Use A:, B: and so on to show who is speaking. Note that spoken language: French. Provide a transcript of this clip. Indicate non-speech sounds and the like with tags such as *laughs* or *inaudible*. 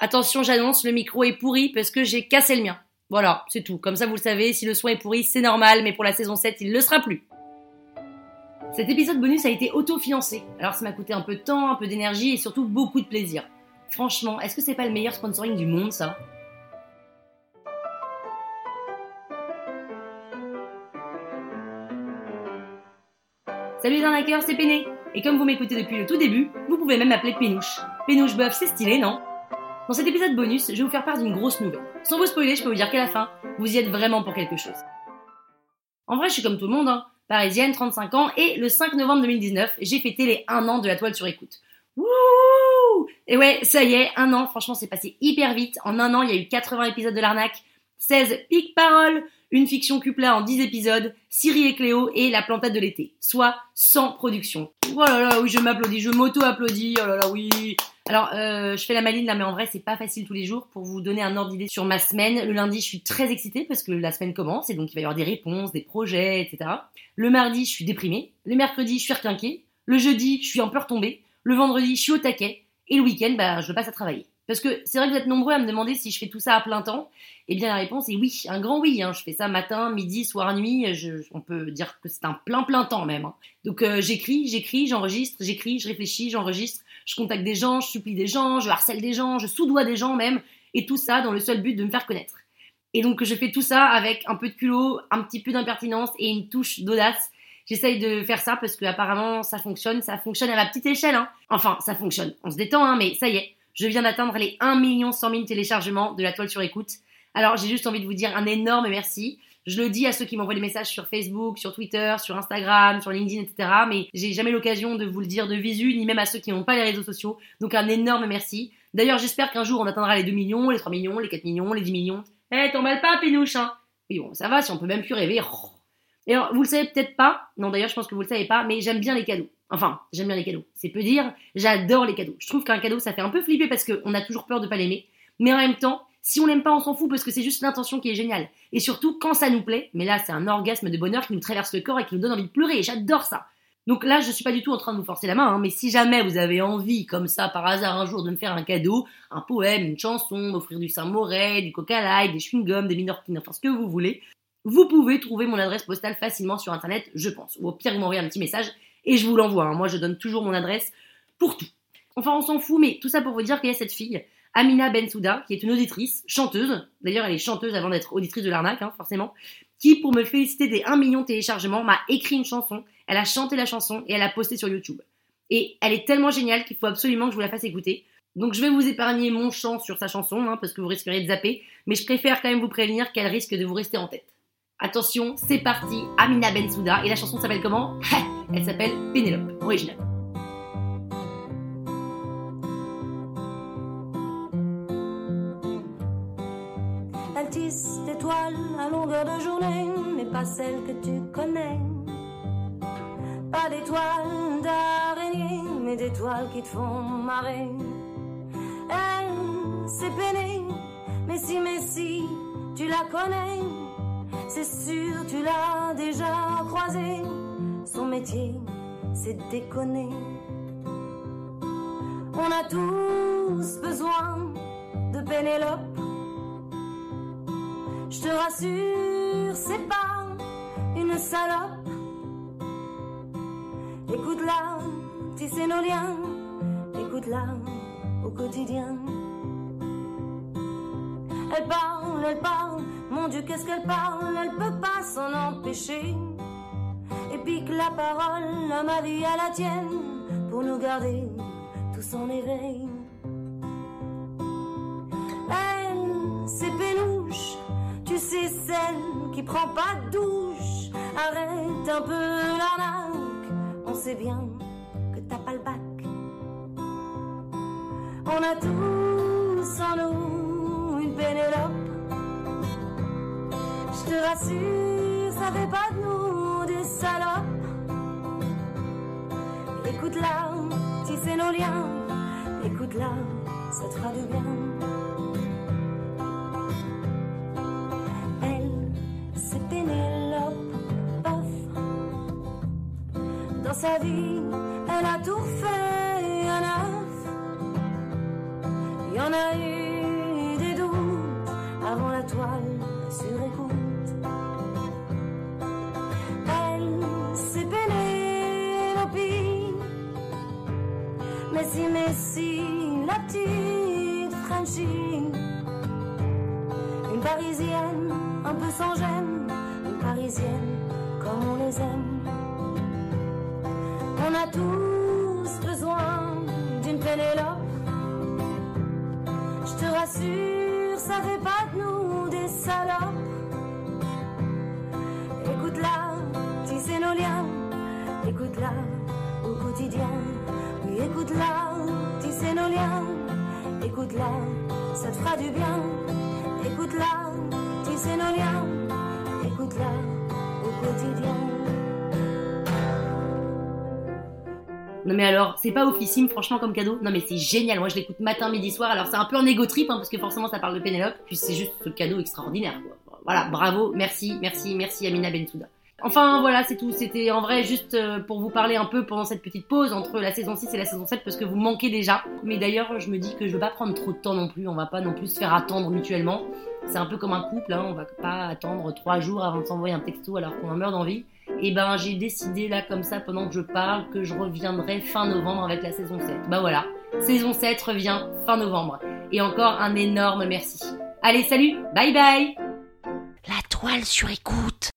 A: Attention, j'annonce, le micro est pourri parce que j'ai cassé le mien. Voilà, c'est tout. Comme ça, vous le savez, si le son est pourri, c'est normal, mais pour la saison 7, il ne le sera plus. Cet épisode bonus a été auto-financé. Alors ça m'a coûté un peu de temps, un peu d'énergie et surtout beaucoup de plaisir. Franchement, est-ce que c'est pas le meilleur sponsoring du monde, ça? Salut les arnaqueurs, c'est Péné Et comme vous m'écoutez depuis le tout début, vous pouvez même m'appeler Pénouche. Pénouche boeuf, c'est stylé, non? Dans cet épisode bonus, je vais vous faire part d'une grosse nouvelle. Sans vous spoiler, je peux vous dire qu'à la fin, vous y êtes vraiment pour quelque chose. En vrai, je suis comme tout le monde, hein. parisienne, 35 ans, et le 5 novembre 2019, j'ai fêté les 1 an de la toile sur écoute. Wouh Et ouais, ça y est, un an, franchement, c'est passé hyper vite. En un an, il y a eu 80 épisodes de l'arnaque, 16 pics paroles, une fiction cupla en 10 épisodes, Siri et Cléo et La plantade de l'été, soit sans production. Oh là là, oui, je m'applaudis, je m'auto-applaudis, oh là là, oui. Alors, euh, je fais la maline là, mais en vrai, c'est pas facile tous les jours. Pour vous donner un ordre d'idée sur ma semaine, le lundi, je suis très excitée parce que la semaine commence et donc il va y avoir des réponses, des projets, etc. Le mardi, je suis déprimée. Le mercredi, je suis requinquée. Le jeudi, je suis un peu retombée. Le vendredi, je suis au taquet. Et le week-end, bah, je passe à travailler. Parce que c'est vrai que vous êtes nombreux à me demander si je fais tout ça à plein temps. Eh bien, la réponse est oui, un grand oui. Hein. Je fais ça matin, midi, soir, nuit. on peut dire que c'est un plein, plein temps même. Hein. Donc, euh, j'écris, j'écris, j'enregistre, j'écris, je réfléchis, j'enregistre. Je contacte des gens, je supplie des gens, je harcèle des gens, je soudoie des gens même. Et tout ça dans le seul but de me faire connaître. Et donc, je fais tout ça avec un peu de culot, un petit peu d'impertinence et une touche d'audace. J'essaye de faire ça parce que apparemment ça fonctionne, ça fonctionne à ma petite échelle. Hein. Enfin, ça fonctionne. On se détend, mais ça y est je viens d'atteindre les 1 100 000 téléchargements de la toile sur écoute. Alors j'ai juste envie de vous dire un énorme merci. Je le dis à ceux qui m'envoient des messages sur Facebook, sur Twitter, sur Instagram, sur LinkedIn, etc. Mais j'ai jamais l'occasion de vous le dire de visu, ni même à ceux qui n'ont pas les réseaux sociaux. Donc un énorme merci. D'ailleurs, j'espère qu'un jour on atteindra les 2 millions, les 3 millions, les 4 millions, les 10 millions. Eh, t'emballes pas, Pénouche, hein Oui, bon, ça va, si on peut même plus rêver. Et alors, vous le savez peut-être pas, non d'ailleurs je pense que vous le savez pas, mais j'aime bien les cadeaux. Enfin, j'aime bien les cadeaux. C'est peu dire, j'adore les cadeaux. Je trouve qu'un cadeau, ça fait un peu flipper parce qu'on a toujours peur de pas l'aimer. Mais en même temps, si on l'aime pas, on s'en fout parce que c'est juste l'intention qui est géniale. Et surtout, quand ça nous plaît, mais là, c'est un orgasme de bonheur qui nous traverse le corps et qui nous donne envie de pleurer. J'adore ça. Donc là, je suis pas du tout en train de vous forcer la main, hein, mais si jamais vous avez envie, comme ça, par hasard, un jour, de me faire un cadeau, un poème, une chanson, m'offrir du Saint-Moret, du Coca Light, des chewing-gums, des minorquines, enfin ce que vous voulez, vous pouvez trouver mon adresse postale facilement sur internet, je pense. Ou au pire, vous m'envoyez un petit message et je vous l'envoie. Hein. Moi, je donne toujours mon adresse pour tout. Enfin, on s'en fout, mais tout ça pour vous dire qu'il y a cette fille, Amina Bensouda, qui est une auditrice, chanteuse, d'ailleurs elle est chanteuse avant d'être auditrice de l'arnaque, hein, forcément, qui, pour me féliciter des 1 million de téléchargements, m'a écrit une chanson, elle a chanté la chanson et elle a posté sur YouTube. Et elle est tellement géniale qu'il faut absolument que je vous la fasse écouter. Donc je vais vous épargner mon chant sur sa chanson, hein, parce que vous risqueriez de zapper, mais je préfère quand même vous prévenir qu'elle risque de vous rester en tête. Attention, c'est parti, Amina Bensouda, et la chanson s'appelle comment? *laughs* Elle s'appelle Pénélope, originale.
B: Elle tisse des toiles à longueur de journée, mais pas celles que tu connais. Pas des toiles d'araignée, mais des toiles qui te font marrer. Elle, c'est peiné, mais si, mais si, tu la connais, c'est sûr, tu l'as déjà croisée son métier, c'est déconner. On a tous besoin de Pénélope. Je te rassure, c'est pas une salope. Écoute-la, tisser nos liens. Écoute-la au quotidien. Elle parle, elle parle, mon Dieu, qu'est-ce qu'elle parle, elle peut pas s'en empêcher et pique la parole à ma vie, à la tienne, pour nous garder tous en éveil. Elle, c'est pénouche, tu sais, celle qui prend pas de douche. Arrête un peu l'arnaque, on sait bien que t'as pas le bac. On a tous en nous une Pénélope. Te rassure, ça pas de nous salope. Écoute-la, tisser nos liens. Écoute-la, ça te fera du bien. Elle, c'est Pénélope, off. Dans sa vie, elle a tout fait à neuf. On a eu Messi, Messi, la petite Frenchie. Une parisienne, un peu sans gêne. Une parisienne, comme on les aime. On a tous besoin d'une Pénélope. Je te rassure, ça fait pas de nous des salopes. Écoute-la, tisser nos liens. Écoute-la au quotidien. Écoute-la, tisser nos liens. Écoute-la, ça te fera du bien. Écoute-la, tisser nos liens. Écoute-la au quotidien.
A: Non mais alors, c'est pas officime franchement comme cadeau. Non mais c'est génial. Moi je l'écoute matin, midi, soir. Alors c'est un peu un égo trip hein, parce que forcément ça parle de Pénélope. Puis c'est juste ce cadeau extraordinaire. Voilà, bravo, merci, merci, merci Amina Bensouda. Enfin voilà, c'est tout. C'était en vrai juste euh, pour vous parler un peu pendant cette petite pause entre la saison 6 et la saison 7 parce que vous manquez déjà. Mais d'ailleurs, je me dis que je veux pas prendre trop de temps non plus. On va pas non plus se faire attendre mutuellement. C'est un peu comme un couple, hein. on va pas attendre trois jours avant de s'envoyer un texto alors qu'on en meurt d'envie. Et ben j'ai décidé là comme ça pendant que je parle que je reviendrai fin novembre avec la saison 7. Bah voilà, saison 7 revient fin novembre. Et encore un énorme merci. Allez, salut, bye bye
C: La toile sur écoute